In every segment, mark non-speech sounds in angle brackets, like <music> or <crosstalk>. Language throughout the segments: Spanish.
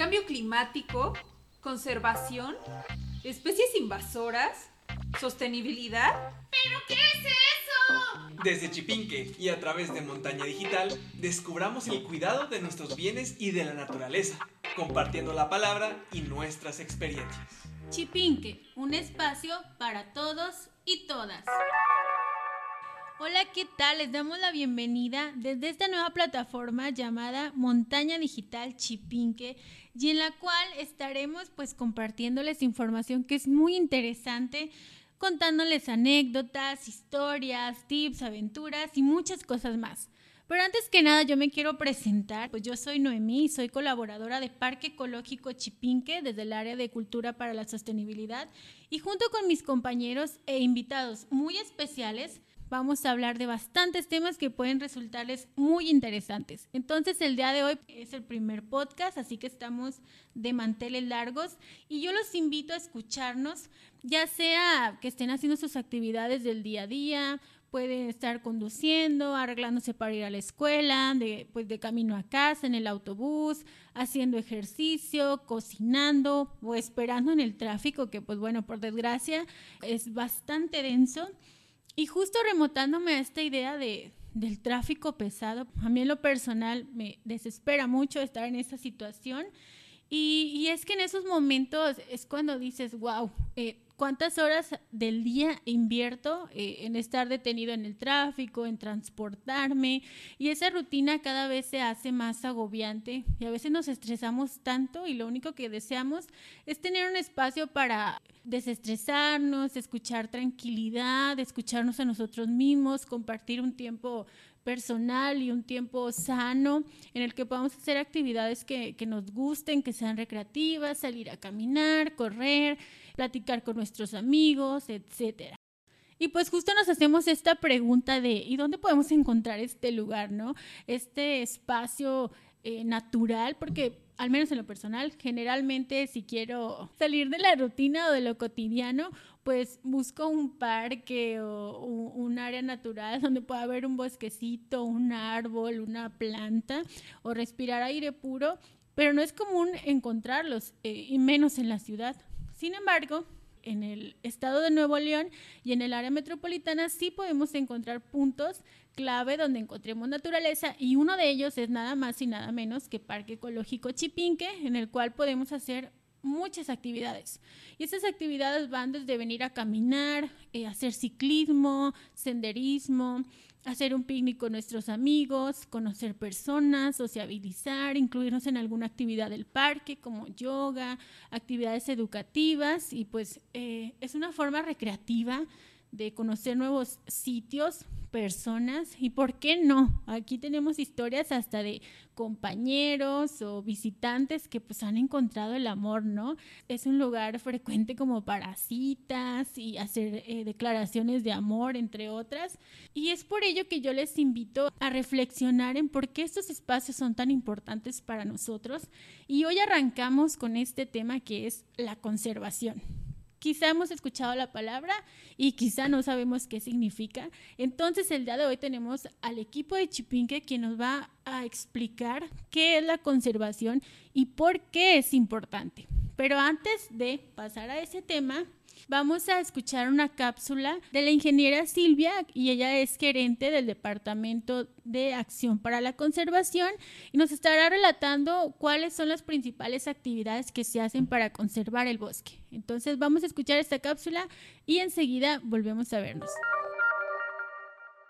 cambio climático, conservación, especies invasoras, sostenibilidad. ¿Pero qué es eso? Desde Chipinque y a través de Montaña Digital, descubramos el cuidado de nuestros bienes y de la naturaleza, compartiendo la palabra y nuestras experiencias. Chipinque, un espacio para todos y todas. Hola, ¿qué tal? Les damos la bienvenida desde esta nueva plataforma llamada Montaña Digital Chipinque y en la cual estaremos pues compartiéndoles información que es muy interesante, contándoles anécdotas, historias, tips, aventuras y muchas cosas más. Pero antes que nada yo me quiero presentar, pues yo soy Noemí y soy colaboradora de Parque Ecológico Chipinque desde el área de Cultura para la Sostenibilidad y junto con mis compañeros e invitados muy especiales, vamos a hablar de bastantes temas que pueden resultarles muy interesantes. Entonces el día de hoy es el primer podcast, así que estamos de manteles largos y yo los invito a escucharnos, ya sea que estén haciendo sus actividades del día a día, pueden estar conduciendo, arreglándose para ir a la escuela, de, pues de camino a casa, en el autobús, haciendo ejercicio, cocinando o esperando en el tráfico, que pues bueno, por desgracia es bastante denso. Y justo remotándome a esta idea de, del tráfico pesado, a mí en lo personal me desespera mucho estar en esa situación. Y, y es que en esos momentos es cuando dices, wow, eh, cuántas horas del día invierto eh, en estar detenido en el tráfico, en transportarme y esa rutina cada vez se hace más agobiante y a veces nos estresamos tanto y lo único que deseamos es tener un espacio para desestresarnos, escuchar tranquilidad, escucharnos a nosotros mismos, compartir un tiempo personal y un tiempo sano en el que podamos hacer actividades que, que nos gusten, que sean recreativas, salir a caminar, correr, platicar con nuestros amigos, etcétera. Y pues justo nos hacemos esta pregunta de ¿y dónde podemos encontrar este lugar, no? Este espacio eh, natural, porque al menos en lo personal, generalmente si quiero salir de la rutina o de lo cotidiano, pues busco un parque o un, área natural <laughs> donde pueda haber un bosquecito, un árbol, una planta o respirar aire puro, pero no es común encontrarlos, eh, y menos en la ciudad. Sin embargo, en el estado de Nuevo León y en el área metropolitana sí podemos encontrar puntos clave donde encontremos naturaleza y uno de ellos es nada más y nada menos que Parque Ecológico Chipinque, en el cual podemos hacer muchas actividades. Y esas actividades van desde venir a caminar, eh, hacer ciclismo, senderismo, hacer un picnic con nuestros amigos, conocer personas, sociabilizar, incluirnos en alguna actividad del parque como yoga, actividades educativas y pues eh, es una forma recreativa de conocer nuevos sitios, personas y por qué no. Aquí tenemos historias hasta de compañeros o visitantes que pues han encontrado el amor, ¿no? Es un lugar frecuente como para citas y hacer eh, declaraciones de amor, entre otras. Y es por ello que yo les invito a reflexionar en por qué estos espacios son tan importantes para nosotros. Y hoy arrancamos con este tema que es la conservación. Quizá hemos escuchado la palabra y quizá no sabemos qué significa. Entonces el día de hoy tenemos al equipo de Chipinque quien nos va a explicar qué es la conservación y por qué es importante. Pero antes de pasar a ese tema, vamos a escuchar una cápsula de la ingeniera Silvia y ella es gerente del Departamento de Acción para la Conservación y nos estará relatando cuáles son las principales actividades que se hacen para conservar el bosque. Entonces vamos a escuchar esta cápsula y enseguida volvemos a vernos.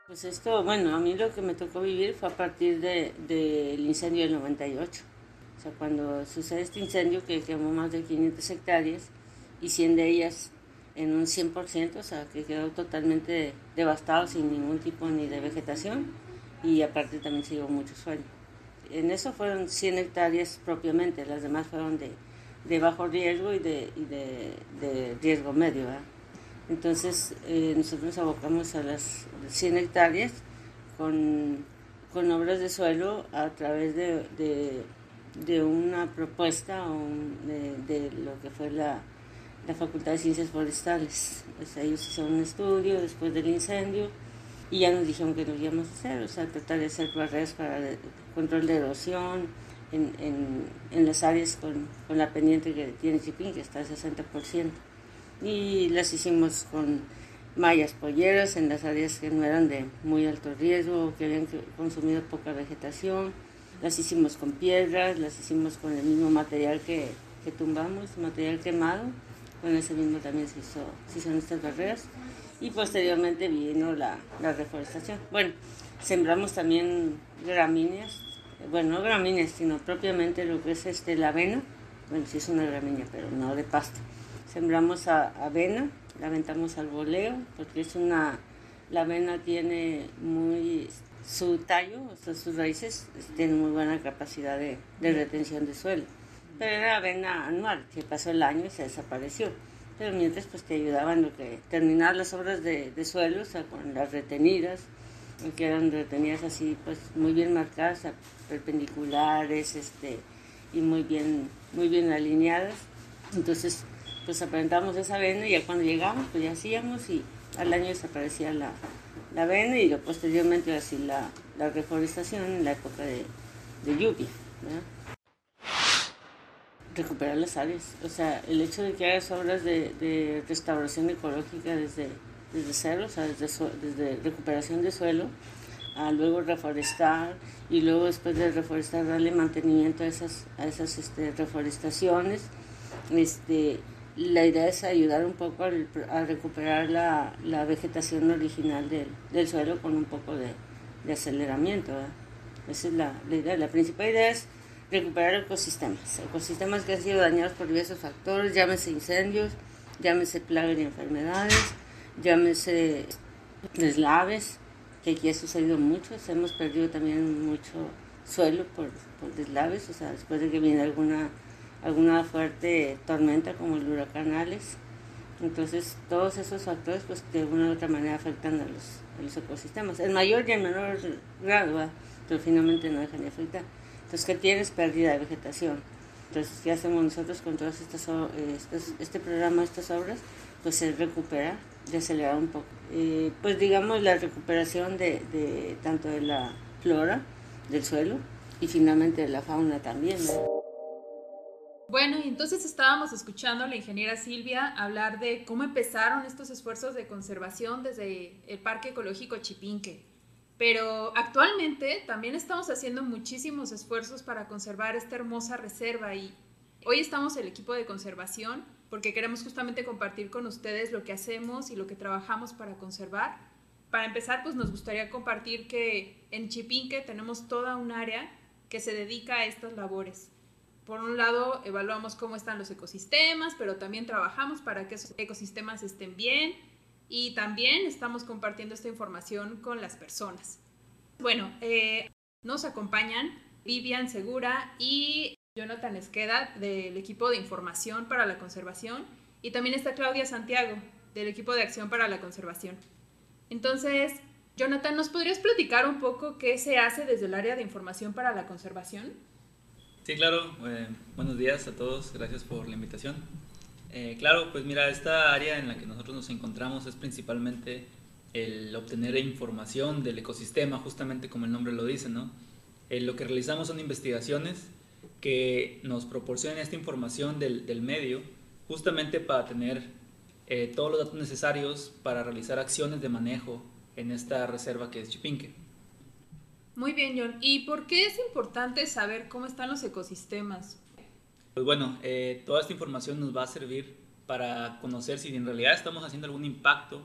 Pues esto, bueno, a mí lo que me tocó vivir fue a partir del de, incendio del 98. O sea, cuando sucede este incendio que quemó más de 500 hectáreas y 100 de ellas en un 100%, o sea, que quedó totalmente devastado sin ningún tipo ni de vegetación y aparte también se llevó mucho suelo. En eso fueron 100 hectáreas propiamente, las demás fueron de, de bajo riesgo y de, y de, de riesgo medio. Entonces eh, nosotros nos abocamos a las 100 hectáreas con, con obras de suelo a través de, de una propuesta de lo que fue la la Facultad de Ciencias Forestales. Pues ellos hicieron un estudio después del incendio y ya nos dijeron que lo íbamos a hacer, o sea, tratar de hacer barreras para el control de erosión, en, en, las áreas con, con, la pendiente que tiene Chipín, que está al 60%. Y las hicimos con mallas polleras en las áreas que no eran de muy alto riesgo, que habían consumido poca vegetación. Las hicimos con piedras, las hicimos con el mismo material que, que tumbamos, material quemado. Con ese mismo también se, hizo, se hicieron estas barreras. Y posteriormente vino la, la reforestación. Bueno, sembramos también gramíneas, bueno, no gramíneas, sino propiamente lo que es este, la avena. Bueno, sí es una gramínea, pero no de pasto. Sembramos avena, la aventamos al boleo, porque es una, la avena tiene muy, su tallo, o sea, sus raíces tienen muy buena capacidad de, de retención de suelo. Pero era avena anual, que pasó el año y se desapareció. Pero mientras pues te ayudaban lo que terminar las obras de, de suelo, o sea, con las retenidas, que eran retenidas así pues muy bien marcadas, perpendiculares, este, y muy bien, muy bien alineadas. Entonces pues aprendamos esa avena y ya cuando llegamos pues ya hacíamos y al año desaparecía la, la avena y posteriormente así la, la, reforestación en la época de, de lluvia. Recuperar las áreas, o sea, el hecho de que hagas obras de, de restauración ecológica desde, desde cero, o sea, desde, desde recuperación de suelo, a luego reforestar y luego después de reforestar darle mantenimiento a esas, a esas este, reforestaciones, este, la idea es ayudar un poco a, recuperar la, la, vegetación original del, del, suelo con un poco de, de aceleramiento. Esa es la, la, idea. La principal idea es recuperar ecosistemas, ecosistemas que han sido dañados por diversos factores, llámese incendios, llámese plagas y enfermedades, llámese deslaves, que aquí ha sucedido mucho, hemos perdido también mucho suelo por, por deslaves, o sea, después de que viene alguna alguna fuerte tormenta como el huracán Alex. Entonces, todos esos factores, pues de una u otra manera afectan a los, a los ecosistemas, en mayor y en menor grado, pero finalmente no dejan de afectar. Entonces, ¿qué tienes? Pérdida de vegetación. Entonces, ¿qué hacemos nosotros con todas estas, este programa, estas obras? Pues se recupera, de acelerar un poco. Eh, pues digamos la recuperación de, de, tanto de la flora del suelo y finalmente de la fauna también. Bueno, y entonces estábamos escuchando a la ingeniera Silvia hablar de cómo empezaron estos esfuerzos de conservación desde el Parque Ecológico Chipinque. Pero actualmente también estamos haciendo muchísimos esfuerzos para conservar esta hermosa reserva y hoy estamos el equipo de conservación porque queremos justamente compartir con ustedes lo que hacemos y lo que trabajamos para conservar. Para empezar, pues nos gustaría compartir que en Chipinque tenemos toda un área que se dedica a estas labores por un lado, evaluamos cómo están los ecosistemas, pero también trabajamos para que esos ecosistemas estén bien y también estamos compartiendo esta información con las personas. Bueno, eh, nos acompañan Vivian Segura y Jonathan Esqueda del equipo de información para la conservación y también está Claudia Santiago del equipo de acción para la conservación. Entonces, Jonathan, ¿nos podrías platicar un poco qué se hace desde el área de información para la conservación? Sí, claro. Eh, buenos días a todos. Gracias por la invitación. Eh, claro, pues mira, esta área en la que nosotros nos encontramos es principalmente el obtener información del ecosistema, justamente como el nombre lo dice, ¿no? Eh, lo que realizamos son investigaciones que nos proporcionan esta información del, del medio, justamente para tener todos los datos necesarios para realizar acciones de manejo en esta reserva que es Chipinque. Muy bien, John. ¿Y por qué es importante saber cómo están los ecosistemas? Pues bueno, eh, toda esta información nos va a servir para conocer si en realidad estamos haciendo algún impacto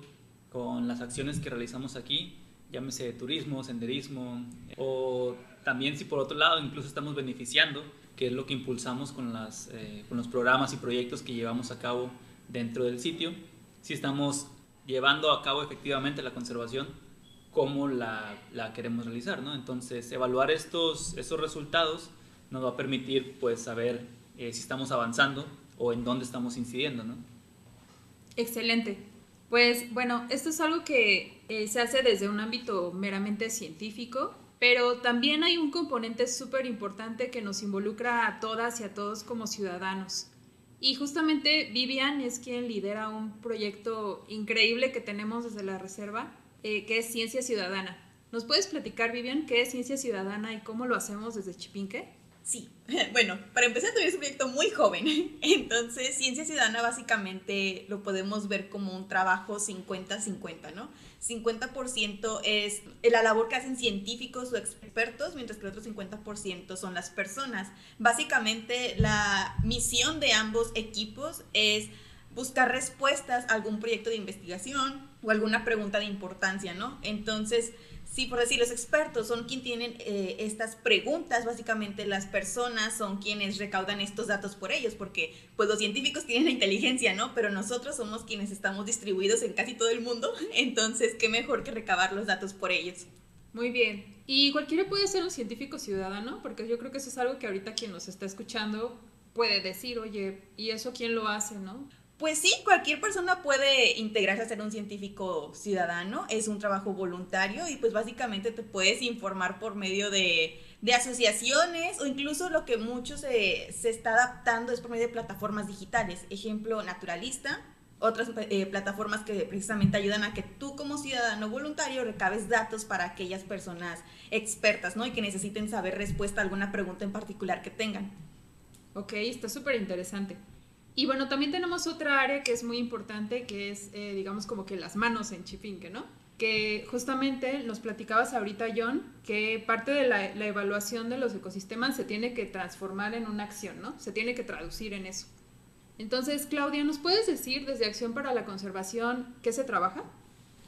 con las acciones que realizamos aquí, llámese turismo, senderismo, o también si por otro lado incluso estamos beneficiando, que es lo que impulsamos con, eh, los programas y proyectos que llevamos a cabo dentro del sitio, si estamos llevando a cabo efectivamente la conservación cómo la, la queremos realizar, ¿no? Entonces, evaluar estos, estos resultados nos va a permitir, pues, saber eh, si estamos avanzando o en dónde estamos incidiendo, ¿no? Excelente. Pues, bueno, esto es algo que eh, se hace desde un ámbito meramente científico, pero también hay un componente súper importante que nos involucra a todas y a todos como ciudadanos. Y justamente Vivian es quien lidera un proyecto increíble que tenemos desde la reserva, eh, que es Ciencia Ciudadana. ¿Nos puedes platicar, Vivian, qué es Ciencia Ciudadana y cómo lo hacemos desde Chipinque? Sí, <laughs> bueno, para empezar es un proyecto muy joven, <laughs> entonces Ciencia Ciudadana básicamente lo podemos ver como un trabajo 50-50, ¿no? 50% es la labor que hacen científicos o expertos, mientras que el otro 50% son las personas. Básicamente la misión de ambos equipos es buscar respuestas a algún proyecto de investigación o alguna pregunta de importancia, ¿no? Entonces, Sí, por decir, los expertos son quienes tienen eh, estas preguntas, básicamente las personas son quienes recaudan estos datos por ellos, porque pues los científicos tienen la inteligencia, ¿no? Pero nosotros somos quienes estamos distribuidos en casi todo el mundo, <laughs> entonces qué mejor que recabar los datos por ellos. Muy bien. Y cualquiera puede ser un científico ciudadano, porque yo creo que eso es algo que ahorita quien nos está escuchando puede decir, oye, ¿y eso quién lo hace, no? Pues sí, cualquier persona puede integrarse a ser un científico ciudadano, es un trabajo voluntario y pues básicamente te puedes informar por medio de, asociaciones o incluso lo que mucho se, está adaptando es por medio de plataformas digitales, ejemplo naturalista, otras eh, plataformas que precisamente ayudan a que tú como ciudadano voluntario recabes datos para aquellas personas expertas, ¿no? Y que necesiten saber respuesta a alguna pregunta en particular que tengan. Ok, está súper interesante. Y bueno, también tenemos otra área que es muy importante, que es, eh, digamos, como que las manos en Chipinque, ¿no? Que justamente nos platicabas ahorita, John, que parte de la, la, evaluación de los ecosistemas se tiene que transformar en una acción, ¿no? Se tiene que traducir en eso. Entonces, Claudia, ¿nos puedes decir desde Acción para la Conservación qué se trabaja?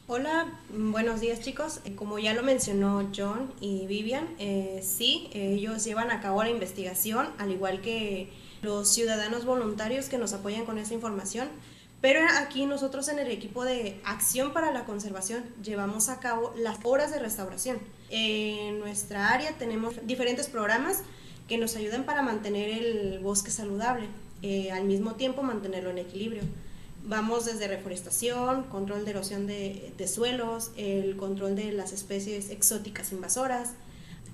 Hola, buenos días chicos. Eh, como ya lo mencionó John y Vivian, eh, sí, ellos llevan a cabo la investigación, al igual que los ciudadanos voluntarios que nos apoyan con esta información. Pero aquí nosotros en el equipo de Acción para la Conservación llevamos a cabo las horas de restauración. En nuestra área tenemos diferentes programas que nos ayudan para mantener el bosque saludable, eh, al mismo tiempo mantenerlo en equilibrio. Vamos desde reforestación, control de erosión de suelos, el control de las especies exóticas invasoras,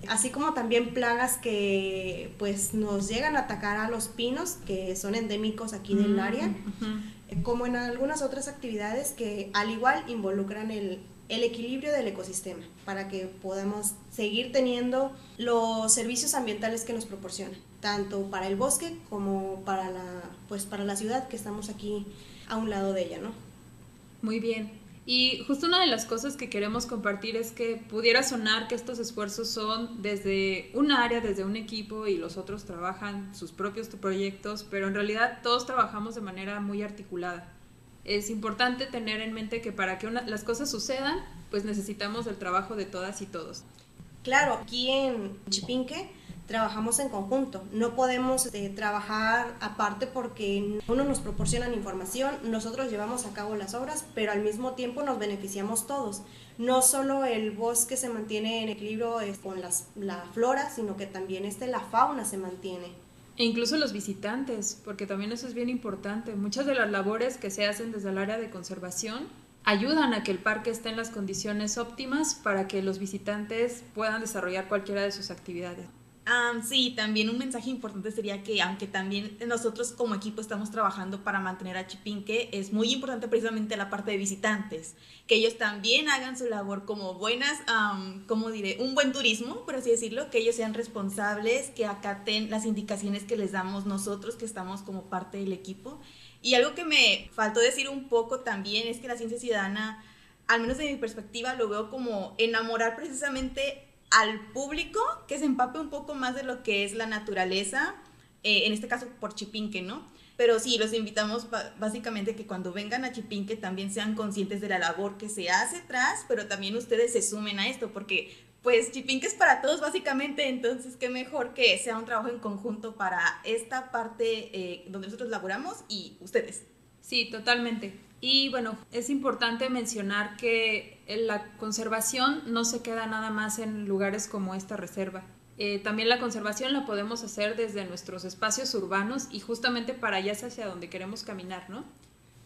así como también plagas que pues nos llegan a atacar a los pinos que son endémicos aquí del mm, área, como en algunas otras actividades que al igual involucran el, el equilibrio del ecosistema para que podamos seguir teniendo los servicios ambientales que nos proporcionan, tanto para el bosque como para la, pues, para la ciudad que estamos aquí a un lado de ella, ¿no? Muy bien. Y justo una de las cosas que queremos compartir es que pudiera sonar que estos esfuerzos son desde un área, desde un equipo y los otros trabajan sus propios proyectos, pero en realidad todos trabajamos de manera muy articulada. Es importante tener en mente que para que las cosas sucedan, pues necesitamos el trabajo de todas y todos. Claro, aquí en Chipinque trabajamos en conjunto. No podemos este, trabajar aparte porque uno nos proporcionan información, nosotros llevamos a cabo las obras, pero al mismo tiempo nos beneficiamos todos. No solo el bosque se mantiene en equilibrio con la flora, sino que también este, la fauna se mantiene. E incluso los visitantes, porque también eso es bien importante. Muchas de las labores que se hacen desde el área de conservación ayudan a que el parque esté en las condiciones óptimas para que los visitantes puedan desarrollar cualquiera de sus actividades sí, también un mensaje importante sería que aunque también nosotros como equipo estamos trabajando para mantener a Chipinque, es muy importante precisamente la parte de visitantes, que ellos también hagan su labor como buenas, como diré, un buen turismo, por así decirlo, que ellos sean responsables, que acaten las indicaciones que les damos nosotros, que estamos como parte del equipo. Y algo que me faltó decir un poco también es que la ciencia ciudadana, al menos de mi perspectiva, lo veo como enamorar precisamente al público que se empape un poco más de lo que es la naturaleza, eh, en este caso por Chipinque, ¿no? Pero sí, los invitamos básicamente que cuando vengan a Chipinque también sean conscientes de la labor que se hace atrás, pero también ustedes se sumen a esto, porque pues Chipinque es para todos básicamente, entonces qué mejor que sea un trabajo en conjunto para esta parte eh, donde nosotros laboramos y ustedes. Sí, totalmente. Y bueno, es importante mencionar que la conservación no se queda nada más en lugares como esta reserva. Eh, también la conservación la podemos hacer desde nuestros espacios urbanos y justamente para allá es hacia donde queremos caminar, ¿no?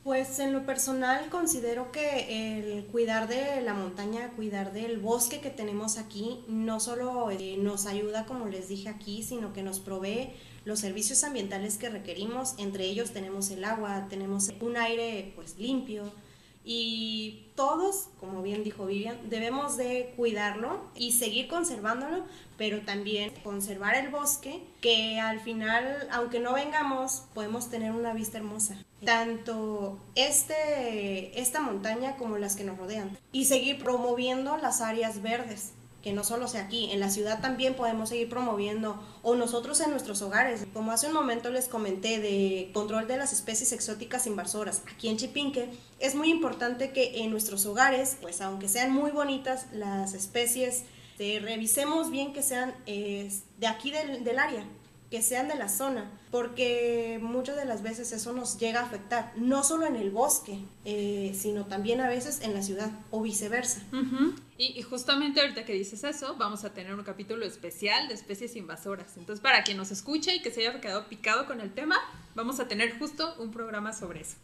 Pues en lo personal considero que el cuidar de la montaña, cuidar del bosque que tenemos aquí, no solo eh, nos ayuda, como les dije aquí, sino que nos provee los servicios ambientales que requerimos. Entre ellos tenemos el agua, tenemos un aire pues limpio y todos, como bien dijo Vivian, debemos de cuidarlo y seguir conservándolo, pero también conservar el bosque, que al final, aunque no vengamos, podemos tener una vista hermosa. Tanto este, esta montaña como las que nos rodean. Y seguir promoviendo las áreas verdes que no solo sea aquí, en la ciudad también podemos seguir promoviendo, o nosotros en nuestros hogares, como hace un momento les comenté de control de las especies exóticas invasoras, aquí en Chipinque, es muy importante que en nuestros hogares, pues aunque sean muy bonitas las especies, eh, revisemos bien que sean eh, de aquí del, del área, que sean de la zona, porque muchas de las veces eso nos llega a afectar, no solo en el bosque, eh, sino también a veces en la ciudad o viceversa. y, justamente ahorita que dices eso, vamos a tener un capítulo especial de especies invasoras. Entonces, para quien nos escuche y que se haya quedado picado con el tema, vamos a tener justo un programa sobre eso.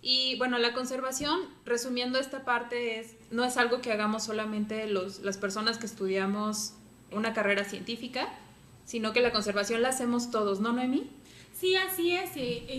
Y bueno, la conservación, resumiendo esta parte, es, no es algo que hagamos solamente los, las personas que estudiamos una carrera científica, sino que la conservación la hacemos todos, ¿no, Noemi? Sí, así es.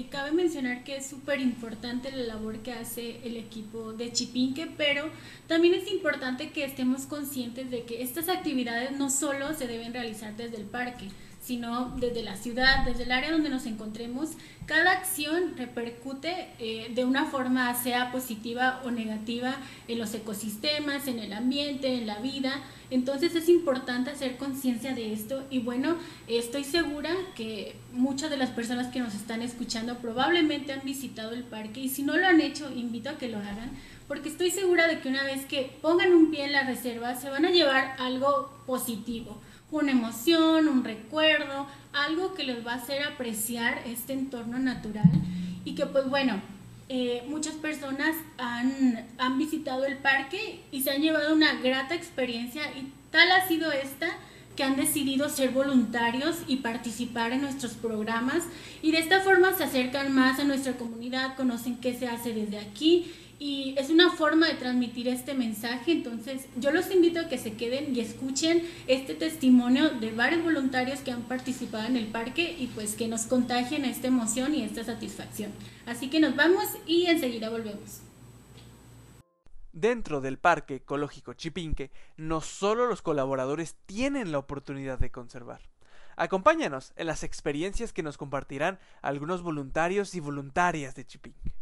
Cabe mencionar que es súper importante la labor que hace el equipo de Chipinque, pero también es importante que estemos conscientes de que estas actividades no solo se deben realizar desde el parque, sino desde la ciudad, desde el área donde nos encontremos. Cada acción repercute eh, de una forma, sea positiva o negativa, en los ecosistemas, en el ambiente, en la vida. Entonces es importante hacer conciencia de esto y bueno, estoy segura que muchas de las personas que nos están escuchando probablemente han visitado el parque y si no lo han hecho, invito a que lo hagan porque estoy segura de que una vez que pongan un pie en la reserva se van a llevar algo positivo una emoción, un recuerdo, algo que les va a hacer apreciar este entorno natural. Y que pues bueno, eh, muchas personas han, han visitado el parque y se han llevado una grata experiencia. Y tal ha sido esta que han decidido ser voluntarios y participar en nuestros programas. Y de esta forma se acercan más a nuestra comunidad, conocen qué se hace desde aquí y es una forma de transmitir este mensaje. Entonces, yo los invito a que se queden y escuchen este testimonio de varios voluntarios que han participado en el parque y pues que nos contagien esta emoción y esta satisfacción. Así que nos vamos y enseguida volvemos. Dentro del Parque Ecológico Chipinque, no solo los colaboradores tienen la oportunidad de conservar. Acompáñanos en las experiencias que nos compartirán algunos voluntarios y voluntarias de Chipinque.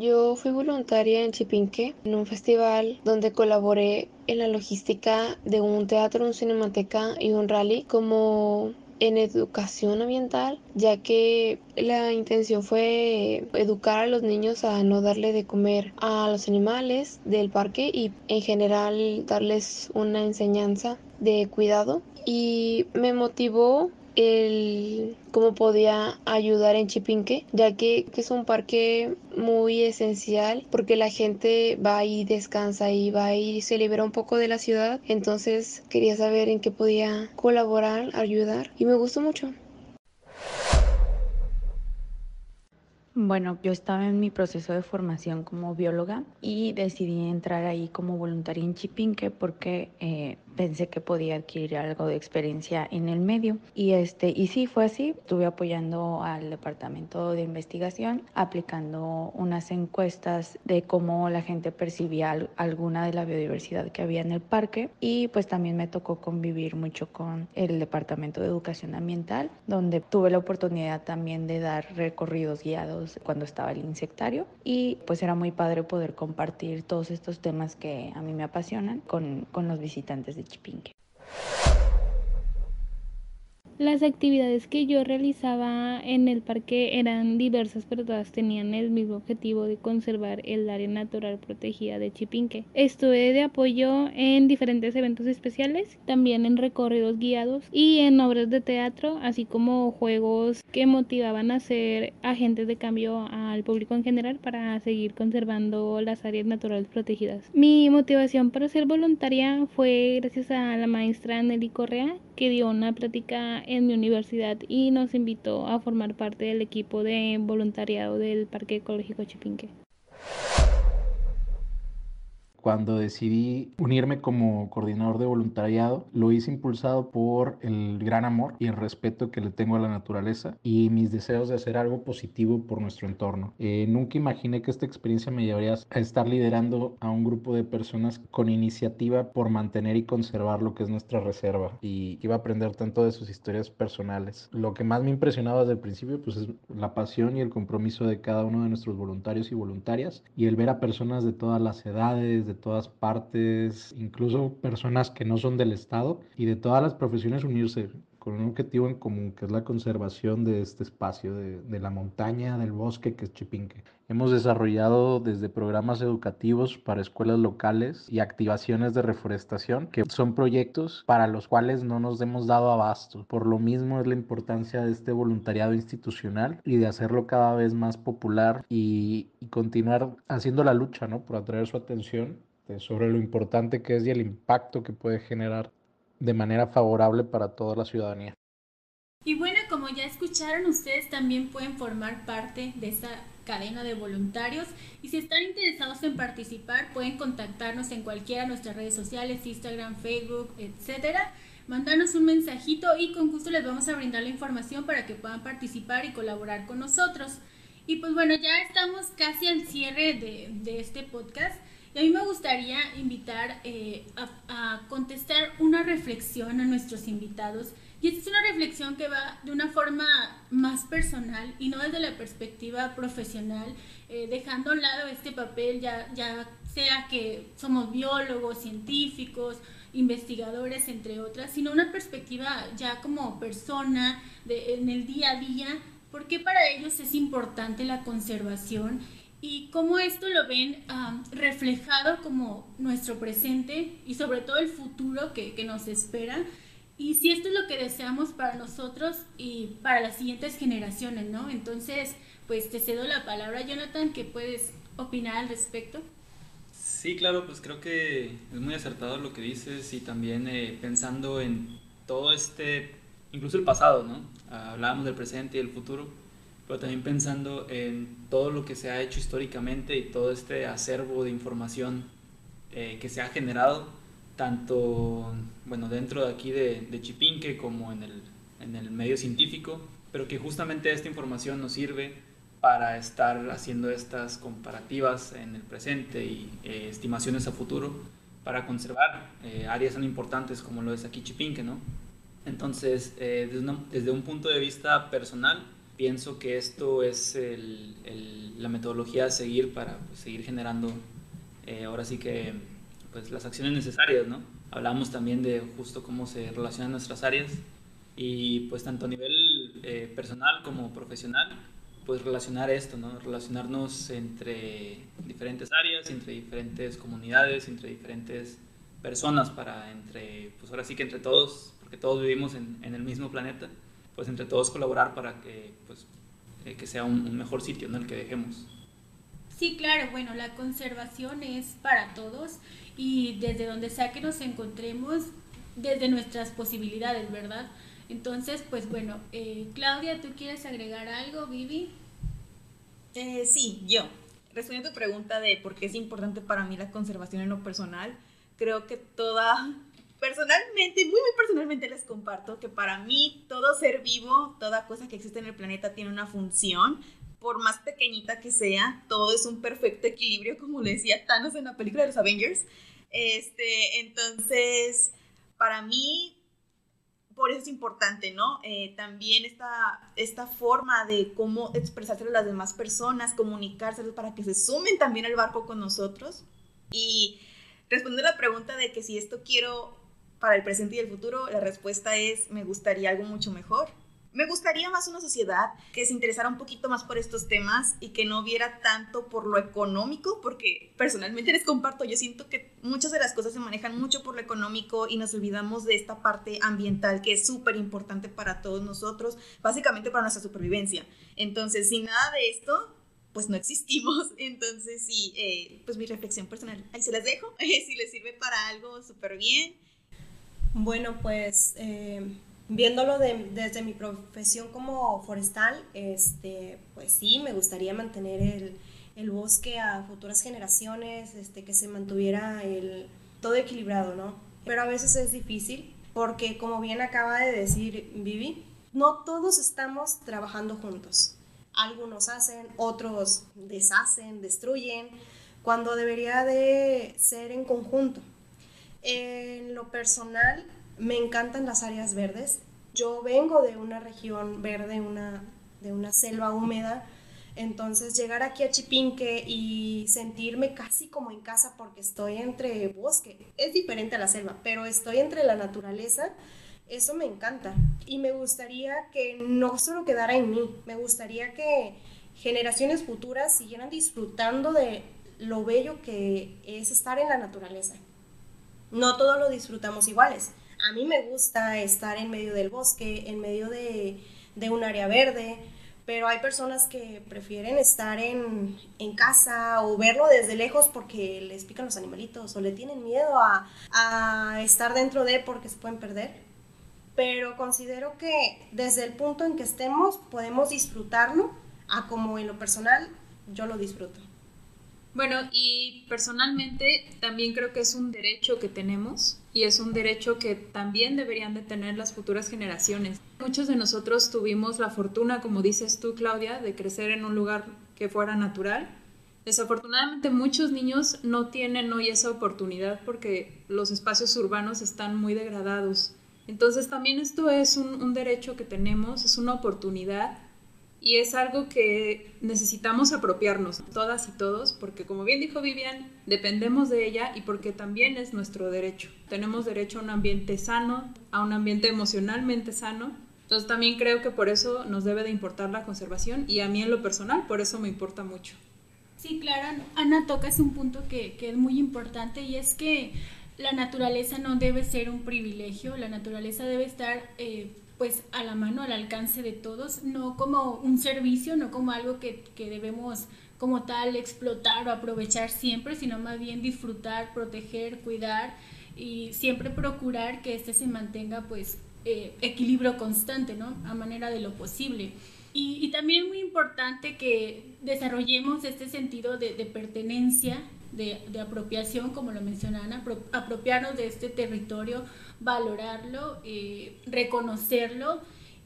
Yo fui voluntaria en Chipinque, en un festival donde colaboré en la logística de un teatro, un cinemateca y un rally como en educación ambiental, ya que la intención fue educar a los niños a no darle de comer a los animales del parque y en general darles una enseñanza de cuidado. Y me motivó el cómo podía ayudar en Chipinque, ya que, es un parque muy esencial porque la gente va y descansa y va y se libera un poco de la ciudad. Entonces quería saber en qué podía colaborar, ayudar y me gustó mucho. Bueno, yo estaba en mi proceso de formación como bióloga y decidí entrar ahí como voluntaria en Chipinque porque eh, pensé que podía adquirir algo de experiencia en el medio. Y este y sí fue así. Estuve apoyando al departamento de investigación aplicando unas encuestas de cómo la gente percibía alguna de la biodiversidad que había en el parque. Y pues también me tocó convivir mucho con el departamento de educación ambiental donde tuve la oportunidad también de dar recorridos guiados cuando estaba el insectario. Y pues era muy padre poder compartir todos estos temas que a mí me apasionan con, con los visitantes de Chipinque. Las actividades que yo realizaba en el parque eran diversas, pero todas tenían el mismo objetivo de conservar el área natural protegida de Chipinque. Estuve de apoyo en diferentes eventos especiales, también en recorridos guiados y en obras de teatro, así como juegos que motivaban a ser agentes de cambio al público en general para seguir conservando las áreas naturales protegidas. Mi motivación para ser voluntaria fue gracias a la maestra Nelly Correa, que dio una plática en mi universidad y nos invitó a formar parte del equipo de voluntariado del Parque Ecológico Chipinque. Cuando decidí unirme como coordinador de voluntariado, lo hice impulsado por el gran amor y el respeto que le tengo a la naturaleza y mis deseos de hacer algo positivo por nuestro entorno. Eh, nunca imaginé que esta experiencia me llevaría a estar liderando a un grupo de personas con iniciativa por mantener y conservar lo que es nuestra reserva y iba a aprender tanto de sus historias personales. Lo que más me impresionaba desde el principio pues es la pasión y el compromiso de cada uno de nuestros voluntarios y voluntarias y el ver a personas de todas las edades, de todas partes, incluso personas que no son del Estado y de todas las profesiones unirse con un objetivo en común, que es la conservación de este espacio, de, de, la montaña, del bosque, que es Chipinque. Hemos desarrollado desde programas educativos para escuelas locales y activaciones de reforestación, que son proyectos para los cuales no nos hemos dado abasto. Por lo mismo es la importancia de este voluntariado institucional y de hacerlo cada vez más popular y, y continuar haciendo la lucha, ¿no? Por atraer su atención sobre lo importante que es y el impacto que puede generar de manera favorable para toda la ciudadanía. Y bueno, como ya escucharon, ustedes también pueden formar parte de esta cadena de voluntarios y si están interesados en participar pueden contactarnos en cualquiera de nuestras redes sociales, Instagram, Facebook, etcétera, mandarnos un mensajito y con gusto les vamos a brindar la información para que puedan participar y colaborar con nosotros. Y pues bueno, ya estamos casi al cierre de, de este podcast. Y a mí me gustaría invitar eh, a, contestar una reflexión a nuestros invitados. Y esta es una reflexión que va de una forma más personal y no desde la perspectiva profesional, eh, dejando a un lado este papel, ya, ya sea que somos biólogos, científicos, investigadores, entre otras, sino una perspectiva ya como persona de, en el día a día, porque para ellos es importante la conservación y cómo esto lo ven um, reflejado como nuestro presente y sobre todo el futuro que, que, nos espera. Y si esto es lo que deseamos para nosotros y para las siguientes generaciones, ¿no? Entonces, pues te cedo la palabra, Jonathan, ¿qué puedes opinar al respecto? Sí, claro, pues creo que es muy acertado lo que dices y también eh, pensando en todo este, incluso el pasado, ¿no? Hablábamos del presente y el futuro pero también pensando en todo lo que se ha hecho históricamente y todo este acervo de información eh, que se ha generado, tanto bueno, dentro de aquí de, de Chipinque como en el, en el medio científico, pero que justamente esta información nos sirve para estar haciendo estas comparativas en el presente y eh, estimaciones a futuro para conservar eh, áreas tan importantes como lo es aquí Chipinque, ¿no? Entonces, eh, desde, una, desde, un punto de vista personal, pienso que esto es el, el, la metodología a seguir para pues, seguir generando eh, ahora sí que pues, las acciones necesarias, ¿no? Hablamos también de justo cómo se relacionan nuestras áreas y pues tanto a nivel eh, personal como profesional, pues relacionar esto, ¿no? Relacionarnos entre diferentes áreas, entre diferentes comunidades, entre diferentes personas para entre, pues ahora sí que entre todos, porque todos vivimos en, en el mismo planeta, pues entre todos colaborar para que, pues, eh, que sea un, un, mejor sitio en ¿no? el que dejemos. Sí, claro, bueno, la conservación es para todos y desde donde sea que nos encontremos, desde nuestras posibilidades, ¿verdad? Entonces, pues bueno, eh, Claudia, ¿tú quieres agregar algo, Vivi? Eh, sí, yo. Respondiendo a tu pregunta de por qué es importante para mí la conservación en lo personal, creo que toda personalmente, muy, muy personalmente les comparto que para mí todo ser vivo, toda cosa que existe en el planeta tiene una función, por más pequeñita que sea, todo es un perfecto equilibrio, como le decía Thanos en la película de los Avengers. Este, entonces, para mí, por eso es importante, ¿no? Eh, también esta, esta forma de cómo expresárselo a las demás personas, comunicárselos para que se sumen también al barco con nosotros. Y respondiendo a la pregunta de que si esto quiero para el presente y el futuro, la respuesta es me gustaría algo mucho mejor. Me gustaría más una sociedad que se interesara un poquito más por estos temas y que no viera tanto por lo económico, porque personalmente <laughs> les comparto, yo siento que muchas de las cosas se manejan mucho por lo económico y nos olvidamos de esta parte ambiental que es súper importante para todos nosotros, básicamente para nuestra supervivencia. Entonces, sin nada de esto, pues no existimos. <laughs> Entonces, sí, eh, pues mi reflexión personal, ahí se las dejo. <laughs> si les sirve para algo, súper bien. Bueno, pues eh, viéndolo de, desde mi profesión como forestal, este, pues sí, me gustaría mantener el, bosque a futuras generaciones, este, que se mantuviera el, todo equilibrado, ¿no? Pero a veces es difícil porque como bien acaba de decir Vivi, no todos estamos trabajando juntos. Algunos hacen, otros deshacen, destruyen, cuando debería de ser en conjunto. En lo personal, me encantan las áreas verdes. Yo vengo de una región verde, una, de una selva húmeda, entonces llegar aquí a Chipinque y sentirme casi como en casa porque estoy entre bosque, es diferente a la selva, pero estoy entre la naturaleza, eso me encanta. Y me gustaría que no solo quedara en mí, me gustaría que generaciones futuras siguieran disfrutando de lo bello que es estar en la naturaleza. No todos lo disfrutamos iguales. A mí me gusta estar en medio del bosque, en medio de, un área verde, pero hay personas que prefieren estar en, en, casa o verlo desde lejos porque les pican los animalitos o le tienen miedo a, a estar dentro de porque se pueden perder. Pero considero que desde el punto en que estemos podemos disfrutarlo a como en lo personal yo lo disfruto. Bueno, y personalmente también creo que es un derecho que tenemos y es un derecho que también deberían de tener las futuras generaciones. Muchos de nosotros tuvimos la fortuna, como dices tú, Claudia, de crecer en un lugar que fuera natural. Desafortunadamente muchos niños no tienen hoy esa oportunidad porque los espacios urbanos están muy degradados. Entonces también esto es un, un derecho que tenemos, es una oportunidad y es algo que necesitamos apropiarnos, todas y todos, porque como bien dijo Vivian, dependemos de ella y porque también es nuestro derecho. Tenemos derecho a un ambiente sano, a un ambiente emocionalmente sano. Entonces también creo que por eso nos debe de importar la conservación y a mí en lo personal por eso me importa mucho. Sí, claro, Ana tocas un punto que, que es muy importante y es que la naturaleza no debe ser un privilegio, la naturaleza debe estar eh, pues a la mano, al alcance de todos, no como un servicio, no como algo que, que debemos como tal explotar o aprovechar siempre, sino más bien disfrutar, proteger, cuidar y siempre procurar que este se mantenga pues eh, equilibrio constante, ¿no? A manera de lo posible. Y, y, también muy importante que desarrollemos este sentido de, de pertenencia de, de, apropiación, como lo mencionan, apropiarnos de este territorio, valorarlo, eh, reconocerlo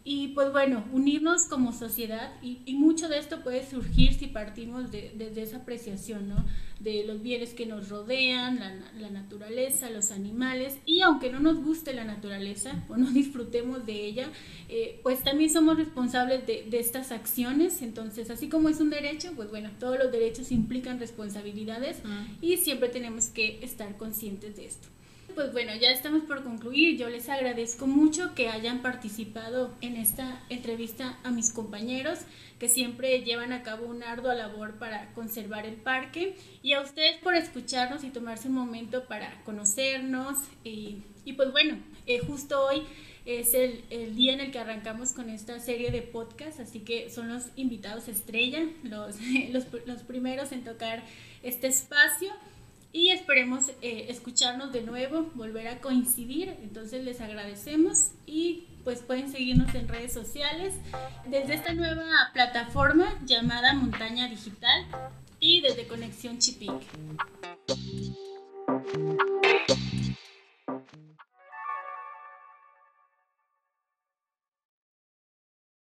y pues bueno, unirnos como sociedad y, y, mucho de esto puede surgir si partimos de, de, de, esa apreciación, ¿no? De los bienes que nos rodean, la, la, naturaleza, los animales y aunque no nos guste la naturaleza <laughs> o no disfrutemos de ella, eh, pues también somos responsables de, de estas acciones, entonces así como es un derecho, pues bueno, todos los derechos implican responsabilidades uh y siempre tenemos que estar conscientes de esto pues bueno, ya estamos por concluir. Yo les agradezco mucho que hayan participado en esta entrevista a mis compañeros que siempre llevan a cabo una ardua labor para conservar el parque. Y a ustedes por escucharnos y tomarse un momento para conocernos. Y, pues bueno, eh, justo hoy es el, el, día en el que arrancamos con esta serie de podcast, así que son los invitados estrella, los, <laughs> los primeros en tocar este espacio y esperemos eh, escucharnos de nuevo, volver a coincidir. Entonces les agradecemos y pues pueden seguirnos en redes sociales desde esta nueva plataforma llamada Montaña Digital y desde Conexión Chipic.